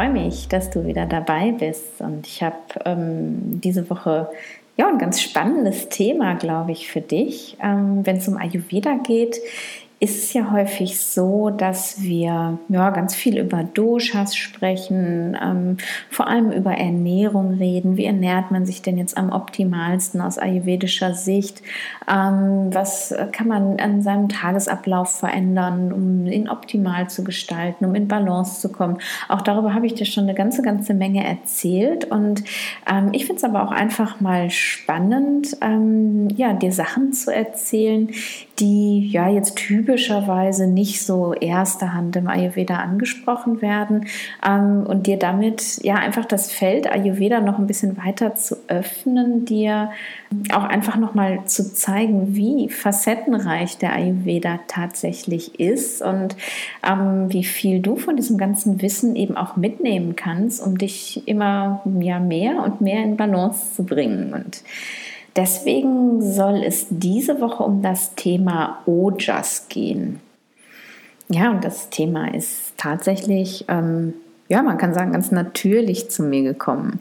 Freue mich, dass du wieder dabei bist. Und ich habe ähm, diese Woche ja ein ganz spannendes Thema, glaube ich, für dich, ähm, wenn es um Ayurveda geht ist es ja häufig so, dass wir ja, ganz viel über Doshas sprechen, ähm, vor allem über Ernährung reden. Wie ernährt man sich denn jetzt am optimalsten aus ayurvedischer Sicht? Ähm, was kann man an seinem Tagesablauf verändern, um ihn optimal zu gestalten, um in Balance zu kommen? Auch darüber habe ich dir schon eine ganze, ganze Menge erzählt. Und ähm, ich finde es aber auch einfach mal spannend, ähm, ja, dir Sachen zu erzählen, die ja jetzt typischerweise nicht so erster Hand im Ayurveda angesprochen werden ähm, und dir damit ja einfach das Feld Ayurveda noch ein bisschen weiter zu öffnen, dir auch einfach noch mal zu zeigen, wie facettenreich der Ayurveda tatsächlich ist und ähm, wie viel du von diesem ganzen Wissen eben auch mitnehmen kannst, um dich immer ja, mehr und mehr in Balance zu bringen. Und Deswegen soll es diese Woche um das Thema Ojas gehen. Ja, und das Thema ist tatsächlich, ähm, ja, man kann sagen, ganz natürlich zu mir gekommen.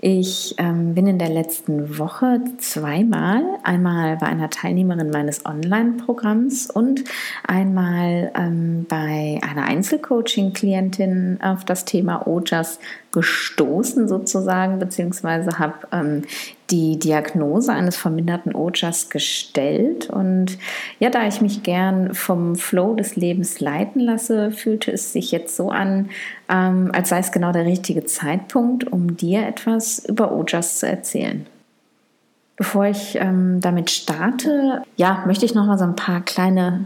Ich ähm, bin in der letzten Woche zweimal, einmal bei einer Teilnehmerin meines Online-Programms und einmal ähm, bei einer Einzelcoaching-Klientin auf das Thema Ojas gestoßen sozusagen, beziehungsweise habe ähm, die Diagnose eines verminderten Ojas gestellt. Und ja, da ich mich gern vom Flow des Lebens leiten lasse, fühlte es sich jetzt so an, ähm, als sei es genau der richtige Zeitpunkt, um dir etwas über Ojas zu erzählen. Bevor ich ähm, damit starte, ja, möchte ich noch mal so ein paar kleine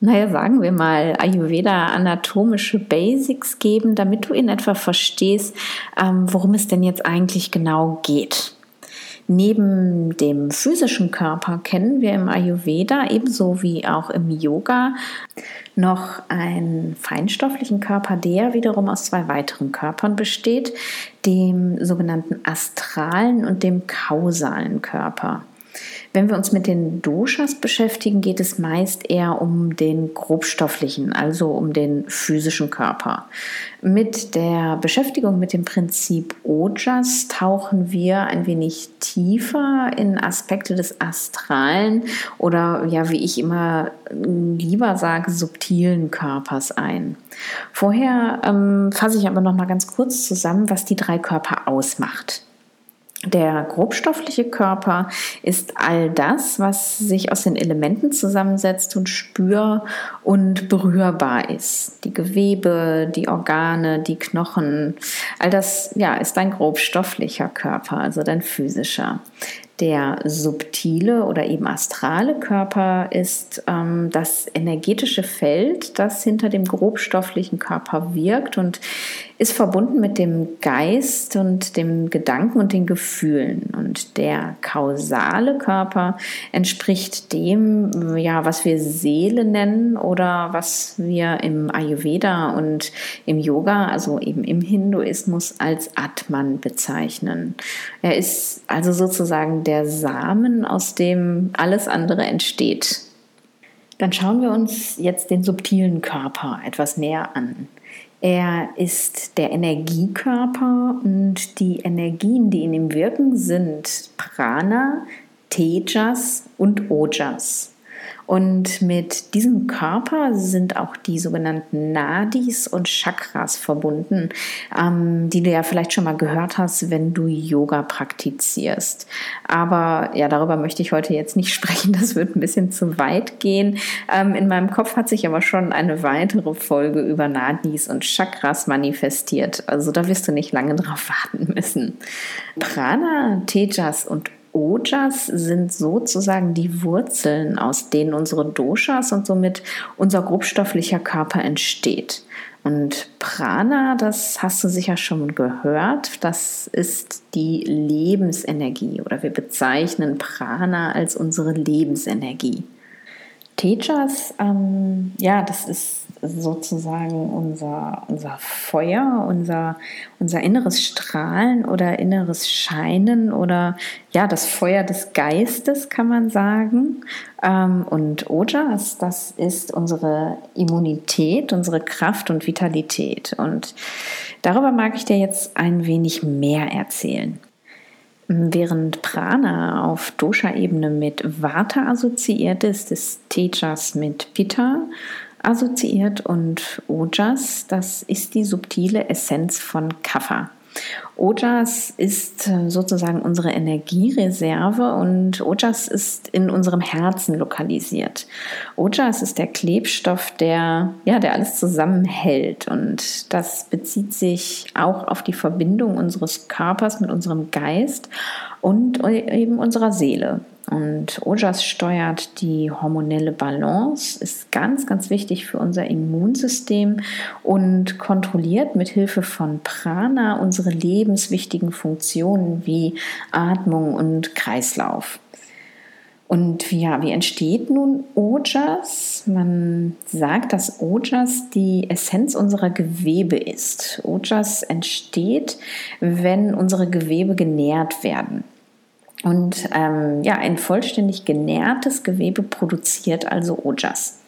naja, sagen wir mal, Ayurveda anatomische Basics geben, damit du in etwa verstehst, ähm, worum es denn jetzt eigentlich genau geht. Neben dem physischen Körper kennen wir im Ayurveda ebenso wie auch im Yoga noch einen feinstofflichen Körper, der wiederum aus zwei weiteren Körpern besteht, dem sogenannten astralen und dem kausalen Körper. Wenn wir uns mit den Doshas beschäftigen, geht es meist eher um den grobstofflichen, also um den physischen Körper. Mit der Beschäftigung mit dem Prinzip Ojas tauchen wir ein wenig tiefer in Aspekte des astralen oder ja, wie ich immer lieber sage, subtilen Körpers ein. Vorher ähm, fasse ich aber noch mal ganz kurz zusammen, was die drei Körper ausmacht. Der grobstoffliche Körper ist all das, was sich aus den Elementen zusammensetzt und spür- und berührbar ist. Die Gewebe, die Organe, die Knochen, all das ja, ist ein grobstofflicher Körper, also dein physischer. Der subtile oder eben astrale Körper ist ähm, das energetische Feld, das hinter dem grobstofflichen Körper wirkt und ist verbunden mit dem Geist und dem Gedanken und den Gefühlen. Und der kausale Körper entspricht dem, ja, was wir Seele nennen oder was wir im Ayurveda und im Yoga, also eben im Hinduismus, als Atman bezeichnen. Er ist also sozusagen der Samen, aus dem alles andere entsteht. Dann schauen wir uns jetzt den subtilen Körper etwas näher an. Er ist der Energiekörper und die Energien, die in ihm wirken, sind Prana, Tejas und Ojas. Und mit diesem Körper sind auch die sogenannten Nadis und Chakras verbunden, ähm, die du ja vielleicht schon mal gehört hast, wenn du Yoga praktizierst. Aber ja, darüber möchte ich heute jetzt nicht sprechen. Das wird ein bisschen zu weit gehen. Ähm, in meinem Kopf hat sich aber schon eine weitere Folge über Nadis und Chakras manifestiert. Also da wirst du nicht lange drauf warten müssen. Prana, Tejas und Ojas sind sozusagen die Wurzeln, aus denen unsere Doshas und somit unser grobstofflicher Körper entsteht. Und Prana, das hast du sicher schon gehört, das ist die Lebensenergie oder wir bezeichnen Prana als unsere Lebensenergie. Tejas, ähm, ja, das ist sozusagen unser, unser Feuer, unser, unser inneres Strahlen oder inneres Scheinen oder ja, das Feuer des Geistes, kann man sagen. Ähm, und Ojas, das ist unsere Immunität, unsere Kraft und Vitalität. Und darüber mag ich dir jetzt ein wenig mehr erzählen. Während Prana auf Dosha-Ebene mit Vata assoziiert ist, ist Tejas mit Pitta assoziiert und Ojas, das ist die subtile Essenz von Kapha. Ojas ist äh, sozusagen unsere Energiereserve und Ojas ist in unserem Herzen lokalisiert. Ojas ist der Klebstoff, der, ja, der alles zusammenhält und das bezieht sich auch auf die Verbindung unseres Körpers mit unserem Geist und eben unserer Seele. Und Ojas steuert die hormonelle Balance, ist ganz, ganz wichtig für unser Immunsystem und kontrolliert mit Hilfe von Prana unsere lebenswichtigen Funktionen wie Atmung und Kreislauf. Und ja, wie entsteht nun Ojas? Man sagt, dass Ojas die Essenz unserer Gewebe ist. Ojas entsteht, wenn unsere Gewebe genährt werden. Und ähm, ja, ein vollständig genährtes Gewebe produziert also Ojas.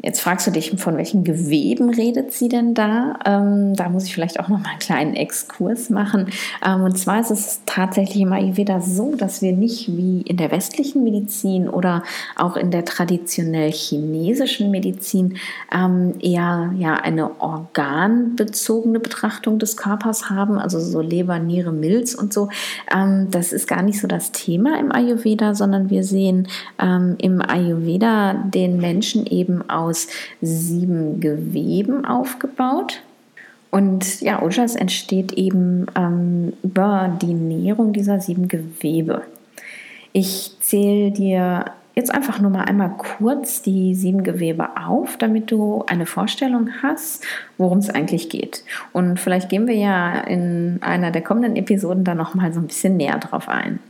Jetzt fragst du dich, von welchen Geweben redet sie denn da? Ähm, da muss ich vielleicht auch noch mal einen kleinen Exkurs machen. Ähm, und zwar ist es tatsächlich im Ayurveda so, dass wir nicht wie in der westlichen Medizin oder auch in der traditionell chinesischen Medizin ähm, eher ja, eine organbezogene Betrachtung des Körpers haben, also so Leber, Niere, Milz und so. Ähm, das ist gar nicht so das Thema im Ayurveda, sondern wir sehen ähm, im Ayurveda den Menschen eben aus aus sieben Geweben aufgebaut. Und ja, Ojas entsteht eben ähm, über die Nährung dieser sieben Gewebe. Ich zähle dir jetzt einfach nur mal einmal kurz die sieben Gewebe auf, damit du eine Vorstellung hast, worum es eigentlich geht. Und vielleicht gehen wir ja in einer der kommenden Episoden da noch mal so ein bisschen näher drauf ein.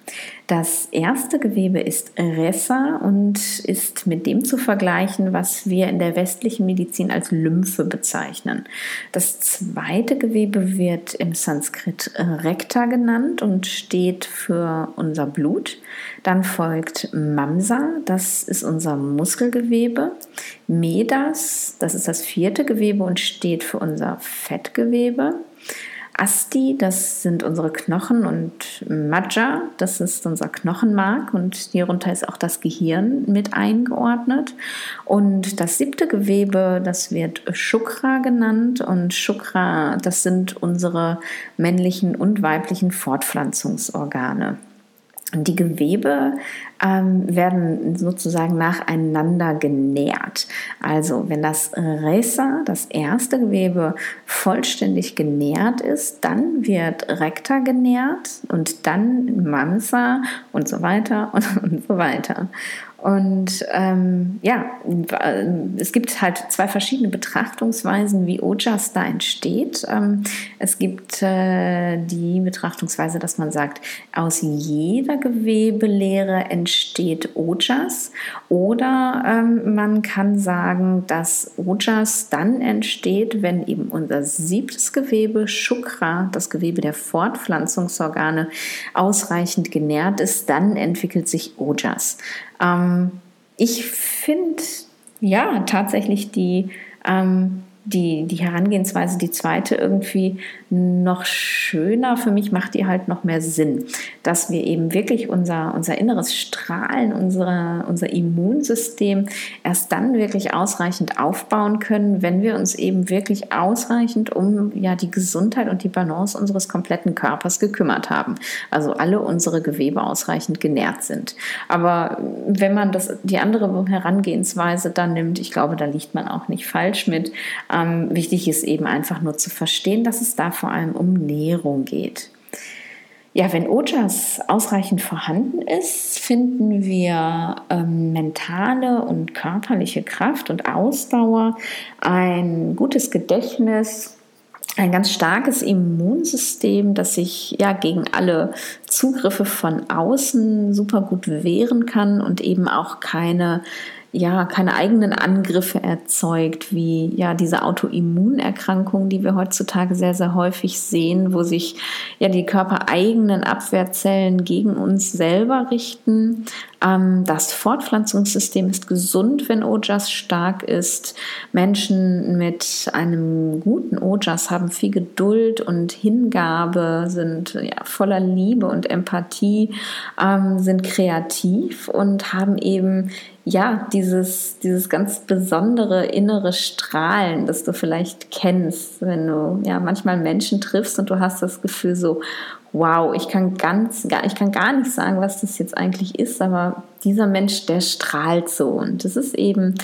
Das erste Gewebe ist Ressa und ist mit dem zu vergleichen, was wir in der westlichen Medizin als Lymphe bezeichnen. Das zweite Gewebe wird im Sanskrit Rekta genannt und steht für unser Blut. Dann folgt Mamsa, das ist unser Muskelgewebe. Medas, das ist das vierte Gewebe und steht für unser Fettgewebe. Asti, das sind unsere Knochen und Majja, das ist unser Knochenmark und hierunter ist auch das Gehirn mit eingeordnet. Und das siebte Gewebe, das wird Shukra genannt und Shukra, das sind unsere männlichen und weiblichen Fortpflanzungsorgane. Die Gewebe ähm, werden sozusagen nacheinander genährt. Also wenn das Resa, das erste Gewebe, vollständig genährt ist, dann wird Rekta genährt und dann Mansa und so weiter und, und so weiter. Und ähm, ja, es gibt halt zwei verschiedene Betrachtungsweisen, wie Ojas da entsteht. Ähm, es gibt äh, die Betrachtungsweise, dass man sagt, aus jeder Gewebelehre entsteht Ojas. Oder ähm, man kann sagen, dass Ojas dann entsteht, wenn eben unser siebtes Gewebe, Shukra, das Gewebe der Fortpflanzungsorgane, ausreichend genährt ist. Dann entwickelt sich Ojas. Ähm, ich finde ja tatsächlich die ähm, die, die Herangehensweise, die zweite, irgendwie noch schöner. Für mich macht die halt noch mehr Sinn, dass wir eben wirklich unser, unser inneres Strahlen, unsere, unser Immunsystem erst dann wirklich ausreichend aufbauen können, wenn wir uns eben wirklich ausreichend um ja, die Gesundheit und die Balance unseres kompletten Körpers gekümmert haben. Also alle unsere Gewebe ausreichend genährt sind. Aber wenn man das, die andere Herangehensweise dann nimmt, ich glaube, da liegt man auch nicht falsch mit. Ähm, wichtig ist eben einfach nur zu verstehen, dass es da vor allem um Nährung geht. Ja, wenn Ojas ausreichend vorhanden ist, finden wir ähm, mentale und körperliche Kraft und Ausdauer, ein gutes Gedächtnis, ein ganz starkes Immunsystem, das sich ja gegen alle Zugriffe von außen super gut wehren kann und eben auch keine ja keine eigenen Angriffe erzeugt, wie ja diese Autoimmunerkrankungen, die wir heutzutage sehr, sehr häufig sehen, wo sich ja die körpereigenen Abwehrzellen gegen uns selber richten. Ähm, das Fortpflanzungssystem ist gesund, wenn Ojas stark ist. Menschen mit einem guten Ojas haben viel Geduld und Hingabe, sind ja, voller Liebe und Empathie, ähm, sind kreativ und haben eben ja, dieses, dieses ganz besondere innere Strahlen, das du vielleicht kennst, wenn du ja manchmal Menschen triffst und du hast das Gefühl so, wow, ich kann ganz, ich kann gar nicht sagen, was das jetzt eigentlich ist, aber dieser Mensch, der strahlt so. Und das ist eben,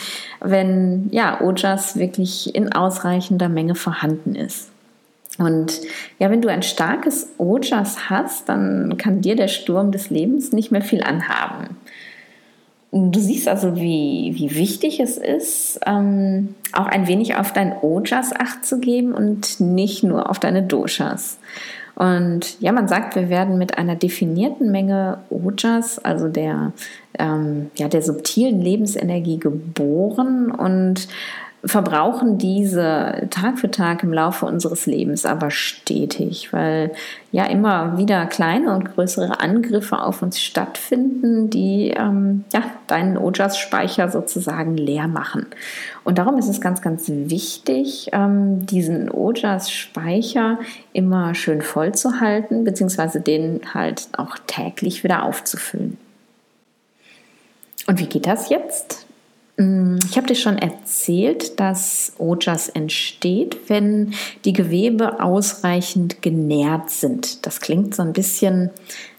wenn ja, Ojas wirklich in ausreichender Menge vorhanden ist. Und ja, wenn du ein starkes Ojas hast, dann kann dir der Sturm des Lebens nicht mehr viel anhaben. Du siehst also, wie, wie wichtig es ist, ähm, auch ein wenig auf dein Ojas Acht zu geben und nicht nur auf deine Doshas. Und ja, man sagt, wir werden mit einer definierten Menge Ojas, also der, ähm, ja, der subtilen Lebensenergie geboren und verbrauchen diese Tag für Tag im Laufe unseres Lebens aber stetig, weil ja immer wieder kleine und größere Angriffe auf uns stattfinden, die ähm, ja, deinen Ojas-Speicher sozusagen leer machen. Und darum ist es ganz, ganz wichtig, ähm, diesen Ojas-Speicher immer schön voll zu halten, beziehungsweise den halt auch täglich wieder aufzufüllen. Und wie geht das jetzt? Mm, ich habe dir schon erzählt, dass Ojas entsteht, wenn die Gewebe ausreichend genährt sind. Das klingt so ein bisschen,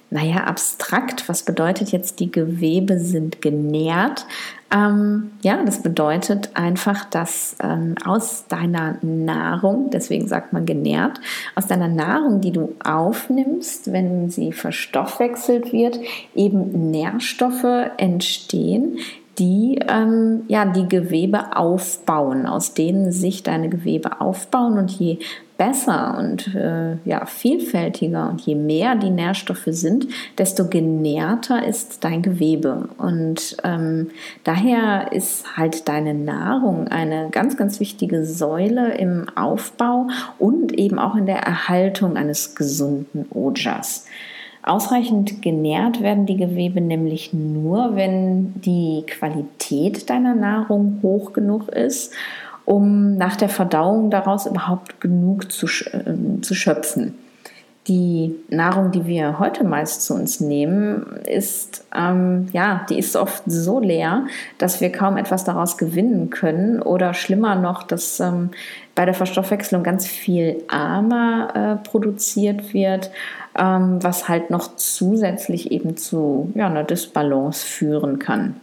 naja, abstrakt. Was bedeutet jetzt, die Gewebe sind genährt? Ähm, ja, das bedeutet einfach, dass ähm, aus deiner Nahrung, deswegen sagt man genährt, aus deiner Nahrung, die du aufnimmst, wenn sie verstoffwechselt wird, eben Nährstoffe entstehen, die ähm, ja die Gewebe aufbauen, aus denen sich deine Gewebe aufbauen und je besser und äh, ja vielfältiger und je mehr die Nährstoffe sind, desto genährter ist dein Gewebe und ähm, daher ist halt deine Nahrung eine ganz ganz wichtige Säule im Aufbau und eben auch in der Erhaltung eines gesunden Ojas. Ausreichend genährt werden die Gewebe nämlich nur, wenn die Qualität deiner Nahrung hoch genug ist, um nach der Verdauung daraus überhaupt genug zu, äh, zu schöpfen. Die Nahrung, die wir heute meist zu uns nehmen, ist ähm, ja, die ist oft so leer, dass wir kaum etwas daraus gewinnen können oder schlimmer noch, dass ähm, bei der Verstoffwechslung ganz viel Armer äh, produziert wird ähm, was halt noch zusätzlich eben zu ja, einer Disbalance führen kann.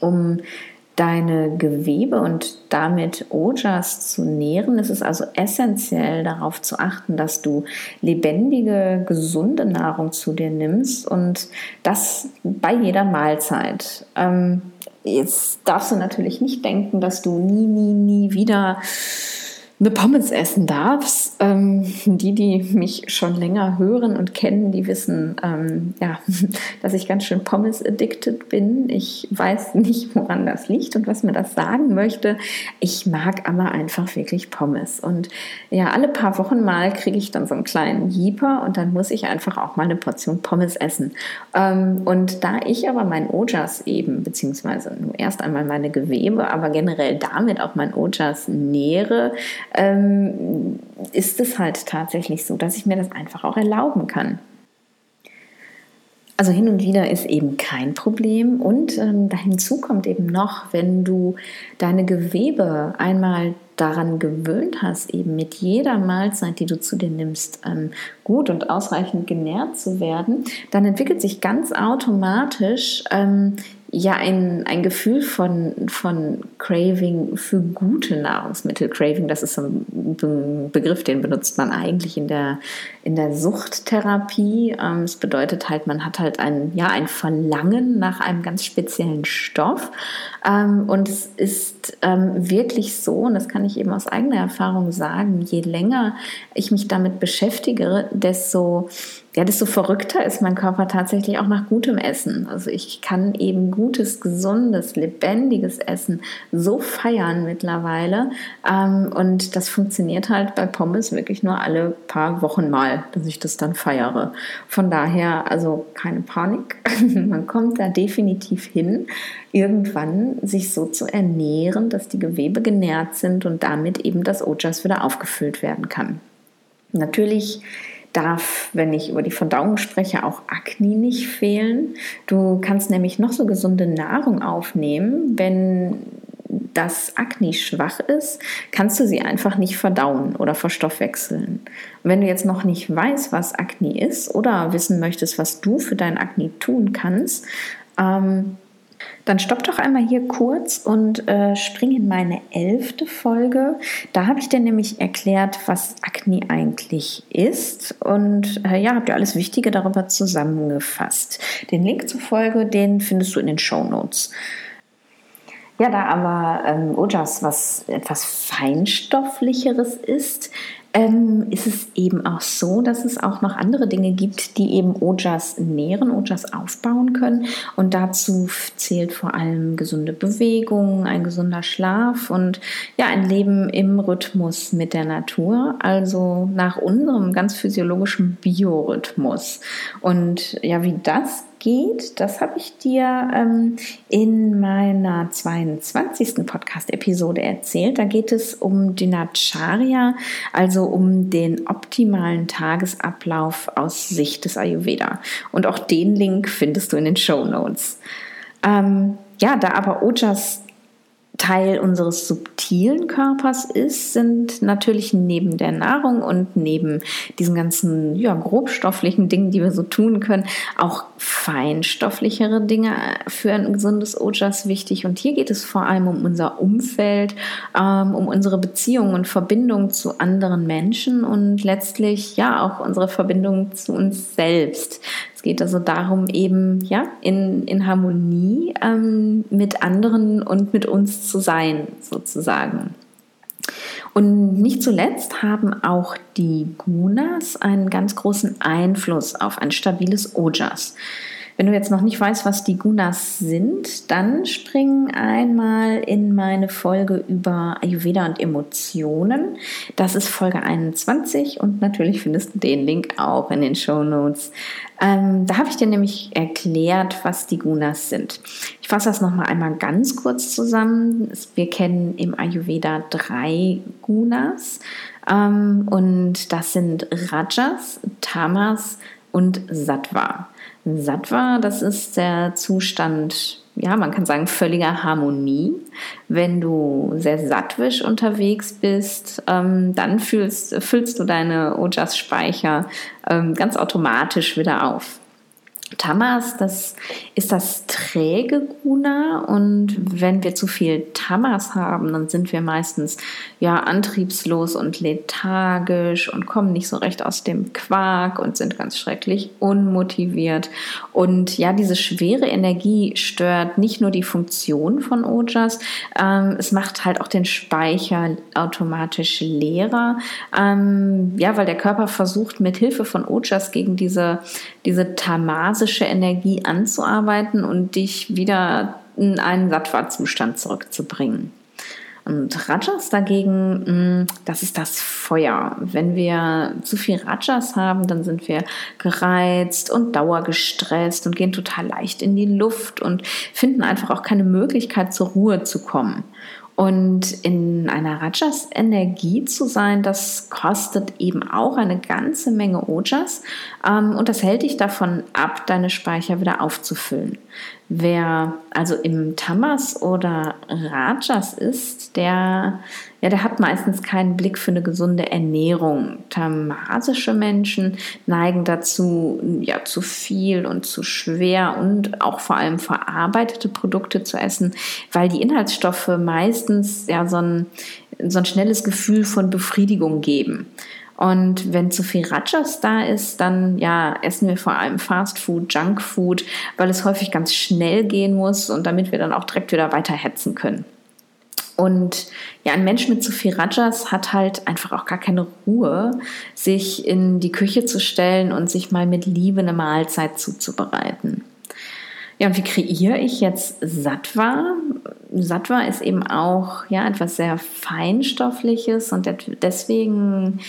Um deine Gewebe und damit Ojas zu nähren, ist es also essentiell darauf zu achten, dass du lebendige, gesunde Nahrung zu dir nimmst und das bei jeder Mahlzeit. Ähm, jetzt darfst du natürlich nicht denken, dass du nie, nie, nie wieder eine Pommes essen darfst. Ähm, die, die mich schon länger hören und kennen, die wissen, ähm, ja, dass ich ganz schön Pommes-addicted bin. Ich weiß nicht, woran das liegt und was mir das sagen möchte. Ich mag aber einfach wirklich Pommes. Und ja, alle paar Wochen mal kriege ich dann so einen kleinen Jeeper und dann muss ich einfach auch mal eine Portion Pommes essen. Ähm, und da ich aber mein Ojas eben, beziehungsweise nur erst einmal meine Gewebe, aber generell damit auch mein Ojas nähere, ähm, ist es halt tatsächlich so, dass ich mir das einfach auch erlauben kann. Also hin und wieder ist eben kein Problem und ähm, hinzu kommt eben noch, wenn du deine Gewebe einmal daran gewöhnt hast, eben mit jeder Mahlzeit, die du zu dir nimmst, ähm, gut und ausreichend genährt zu werden, dann entwickelt sich ganz automatisch ähm, ja ein, ein Gefühl von, von Craving für gute Nahrungsmittel. Craving, das ist so ein Begriff, den benutzt man eigentlich in der, in der Suchttherapie. Ähm, es bedeutet halt, man hat halt ein, ja, ein Verlangen nach einem ganz speziellen Stoff. Ähm, und es ist ähm, wirklich so, und das kann ich eben aus eigener Erfahrung sagen, je länger ich mich damit beschäftige, desto ja, desto verrückter ist mein Körper tatsächlich auch nach gutem Essen. Also ich kann eben gutes, gesundes, lebendiges Essen so feiern mittlerweile. Ähm, und das funktioniert halt bei Pommes wirklich nur alle paar Wochen mal, dass ich das dann feiere. Von daher, also keine Panik. Man kommt da definitiv hin, irgendwann sich so zu ernähren, dass die Gewebe genährt sind und damit eben das Ojas wieder aufgefüllt werden kann. Natürlich darf, wenn ich über die Verdauung spreche, auch Akne nicht fehlen. Du kannst nämlich noch so gesunde Nahrung aufnehmen, wenn das Akne schwach ist, kannst du sie einfach nicht verdauen oder verstoffwechseln. Und wenn du jetzt noch nicht weißt, was Akne ist oder wissen möchtest, was du für dein Akne tun kannst, ähm, dann stopp doch einmal hier kurz und äh, spring in meine elfte Folge. Da habe ich dir nämlich erklärt, was Akne eigentlich ist und äh, ja, habe dir alles Wichtige darüber zusammengefasst. Den Link zur Folge, den findest du in den Show Notes. Ja, da aber ähm, Ojas was etwas feinstofflicheres ist, ähm, ist es eben auch so, dass es auch noch andere Dinge gibt, die eben Ojas nähren, Ojas aufbauen können. Und dazu zählt vor allem gesunde Bewegung, ein gesunder Schlaf und ja, ein Leben im Rhythmus mit der Natur, also nach unserem ganz physiologischen Biorhythmus. Und ja, wie das geht, das habe ich dir ähm, in meiner 22. Podcast-Episode erzählt. Da geht es um Dinacharya, also um den optimalen Tagesablauf aus Sicht des Ayurveda. Und auch den Link findest du in den Show Notes. Ähm, ja, da aber Ojas Teil unseres subtilen Körpers ist, sind natürlich neben der Nahrung und neben diesen ganzen ja, grobstofflichen Dingen, die wir so tun können, auch feinstofflichere Dinge für ein gesundes Ojas wichtig. Und hier geht es vor allem um unser Umfeld, ähm, um unsere Beziehungen und Verbindung zu anderen Menschen und letztlich ja auch unsere Verbindung zu uns selbst geht also darum, eben ja in, in Harmonie ähm, mit anderen und mit uns zu sein, sozusagen. Und nicht zuletzt haben auch die Gunas einen ganz großen Einfluss auf ein stabiles Ojas. Wenn du jetzt noch nicht weißt, was die Gunas sind, dann spring einmal in meine Folge über Ayurveda und Emotionen. Das ist Folge 21 und natürlich findest du den Link auch in den Show Notes. Ähm, da habe ich dir nämlich erklärt, was die Gunas sind. Ich fasse das nochmal einmal ganz kurz zusammen. Wir kennen im Ayurveda drei Gunas ähm, und das sind Rajas, Tamas und Sattva. Sattva, das ist der Zustand, ja, man kann sagen, völliger Harmonie. Wenn du sehr sattwisch unterwegs bist, ähm, dann fühlst, füllst du deine Ojas-Speicher ähm, ganz automatisch wieder auf. Tamas, das ist das träge Guna? Und wenn wir zu viel Tamas haben, dann sind wir meistens ja antriebslos und lethargisch und kommen nicht so recht aus dem Quark und sind ganz schrecklich unmotiviert. Und ja, diese schwere Energie stört nicht nur die Funktion von Ojas, ähm, es macht halt auch den Speicher automatisch leerer, ähm, ja, weil der Körper versucht mit Hilfe von Ojas gegen diese diese Tamas basische Energie anzuarbeiten und dich wieder in einen Sattva-Zustand zurückzubringen. Und Rajas dagegen, mm, das ist das Feuer. Wenn wir zu viel Rajas haben, dann sind wir gereizt und dauergestresst und gehen total leicht in die Luft und finden einfach auch keine Möglichkeit zur Ruhe zu kommen. Und in einer Rajas Energie zu sein, das kostet eben auch eine ganze Menge Ojas. Ähm, und das hält dich davon ab, deine Speicher wieder aufzufüllen. Wer also im Tamas oder Rajas ist, der, ja, der hat meistens keinen Blick für eine gesunde Ernährung. Tamasische Menschen neigen dazu, ja, zu viel und zu schwer und auch vor allem verarbeitete Produkte zu essen, weil die Inhaltsstoffe meistens ja so ein, so ein schnelles Gefühl von Befriedigung geben. Und wenn zu viel Rajas da ist, dann ja, essen wir vor allem Fast Food, Junk Food, weil es häufig ganz schnell gehen muss und damit wir dann auch direkt wieder weiter hetzen können. Und ja, ein Mensch mit zu viel Rajas hat halt einfach auch gar keine Ruhe, sich in die Küche zu stellen und sich mal mit Liebe eine Mahlzeit zuzubereiten. Ja, und wie kreiere ich jetzt Sattva? Sattva ist eben auch ja etwas sehr feinstoffliches und deswegen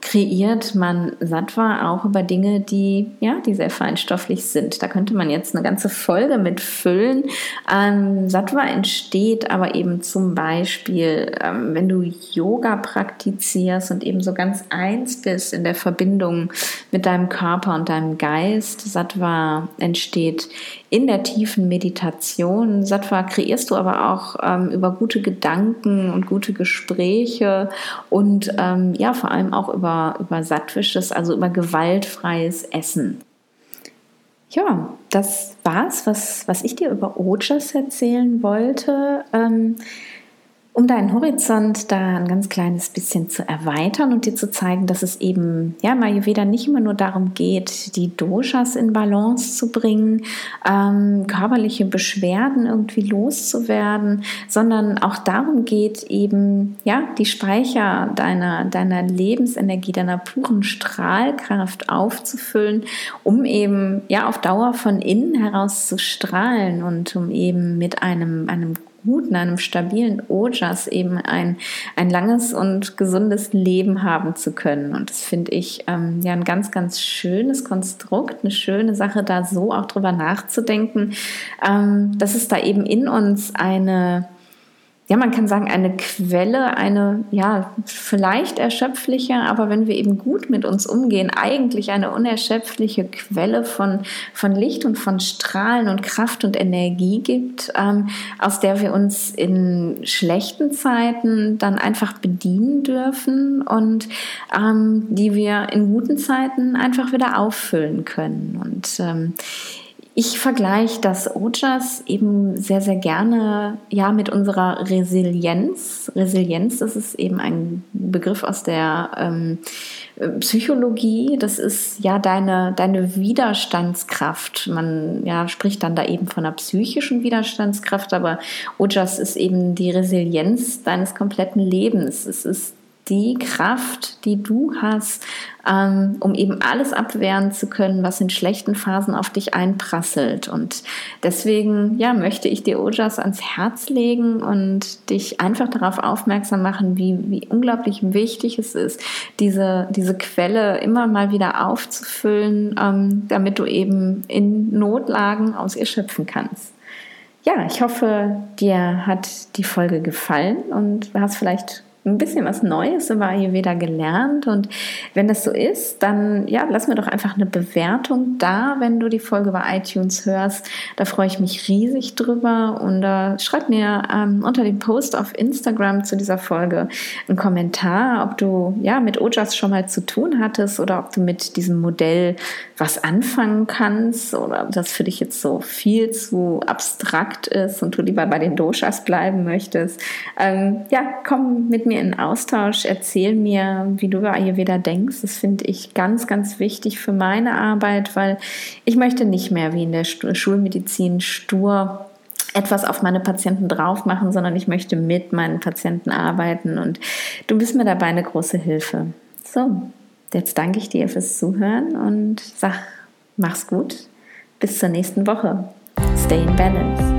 kreiert man Sattva auch über Dinge, die ja, die sehr feinstofflich sind. Da könnte man jetzt eine ganze Folge mit füllen. Ähm, Sattva entsteht aber eben zum Beispiel, ähm, wenn du Yoga praktizierst und eben so ganz eins bist in der Verbindung mit deinem Körper und deinem Geist. Sattva entsteht in der tiefen Meditation. Sattva kreierst du aber auch ähm, über gute Gedanken und gute Gespräche und ähm, ja, vor allem auch über, über sattwisches, also über gewaltfreies Essen. Ja, das war's, was, was ich dir über Ojas erzählen wollte. Ähm, um deinen Horizont da ein ganz kleines bisschen zu erweitern und dir zu zeigen, dass es eben ja im Ayurveda nicht immer nur darum geht, die Doshas in Balance zu bringen, ähm, körperliche Beschwerden irgendwie loszuwerden, sondern auch darum geht eben ja die Speicher deiner deiner Lebensenergie, deiner puren Strahlkraft aufzufüllen, um eben ja auf Dauer von innen heraus zu strahlen und um eben mit einem einem guten, einem stabilen Ojas eben ein, ein langes und gesundes Leben haben zu können. Und das finde ich ähm, ja ein ganz, ganz schönes Konstrukt, eine schöne Sache, da so auch drüber nachzudenken, ähm, dass es da eben in uns eine ja, man kann sagen, eine Quelle, eine, ja, vielleicht erschöpfliche, aber wenn wir eben gut mit uns umgehen, eigentlich eine unerschöpfliche Quelle von, von Licht und von Strahlen und Kraft und Energie gibt, ähm, aus der wir uns in schlechten Zeiten dann einfach bedienen dürfen und ähm, die wir in guten Zeiten einfach wieder auffüllen können. Und ähm, ich vergleiche das Ojas eben sehr, sehr gerne ja mit unserer Resilienz. Resilienz, das ist eben ein Begriff aus der ähm, Psychologie. Das ist ja deine, deine Widerstandskraft. Man ja, spricht dann da eben von einer psychischen Widerstandskraft, aber Ojas ist eben die Resilienz deines kompletten Lebens. Es ist die Kraft, die du hast, ähm, um eben alles abwehren zu können, was in schlechten Phasen auf dich einprasselt. Und deswegen, ja, möchte ich dir Ojas ans Herz legen und dich einfach darauf aufmerksam machen, wie, wie unglaublich wichtig es ist, diese, diese Quelle immer mal wieder aufzufüllen, ähm, damit du eben in Notlagen aus ihr schöpfen kannst. Ja, ich hoffe, dir hat die Folge gefallen und du hast vielleicht ein bisschen was Neues über Ayurveda gelernt. Und wenn das so ist, dann ja, lass mir doch einfach eine Bewertung da, wenn du die Folge bei iTunes hörst. Da freue ich mich riesig drüber. Und äh, schreib mir ähm, unter dem Post auf Instagram zu dieser Folge einen Kommentar, ob du ja mit Ojas schon mal zu tun hattest oder ob du mit diesem Modell was anfangen kannst oder ob das für dich jetzt so viel zu abstrakt ist und du lieber bei den Doshas bleiben möchtest. Ähm, ja, komm mit mir mir in Austausch, erzähl mir, wie du über Ayurveda denkst. Das finde ich ganz, ganz wichtig für meine Arbeit, weil ich möchte nicht mehr wie in der Schulmedizin stur etwas auf meine Patienten drauf machen, sondern ich möchte mit meinen Patienten arbeiten und du bist mir dabei eine große Hilfe. So, jetzt danke ich dir fürs Zuhören und sag, mach's gut. Bis zur nächsten Woche. Stay in Balance.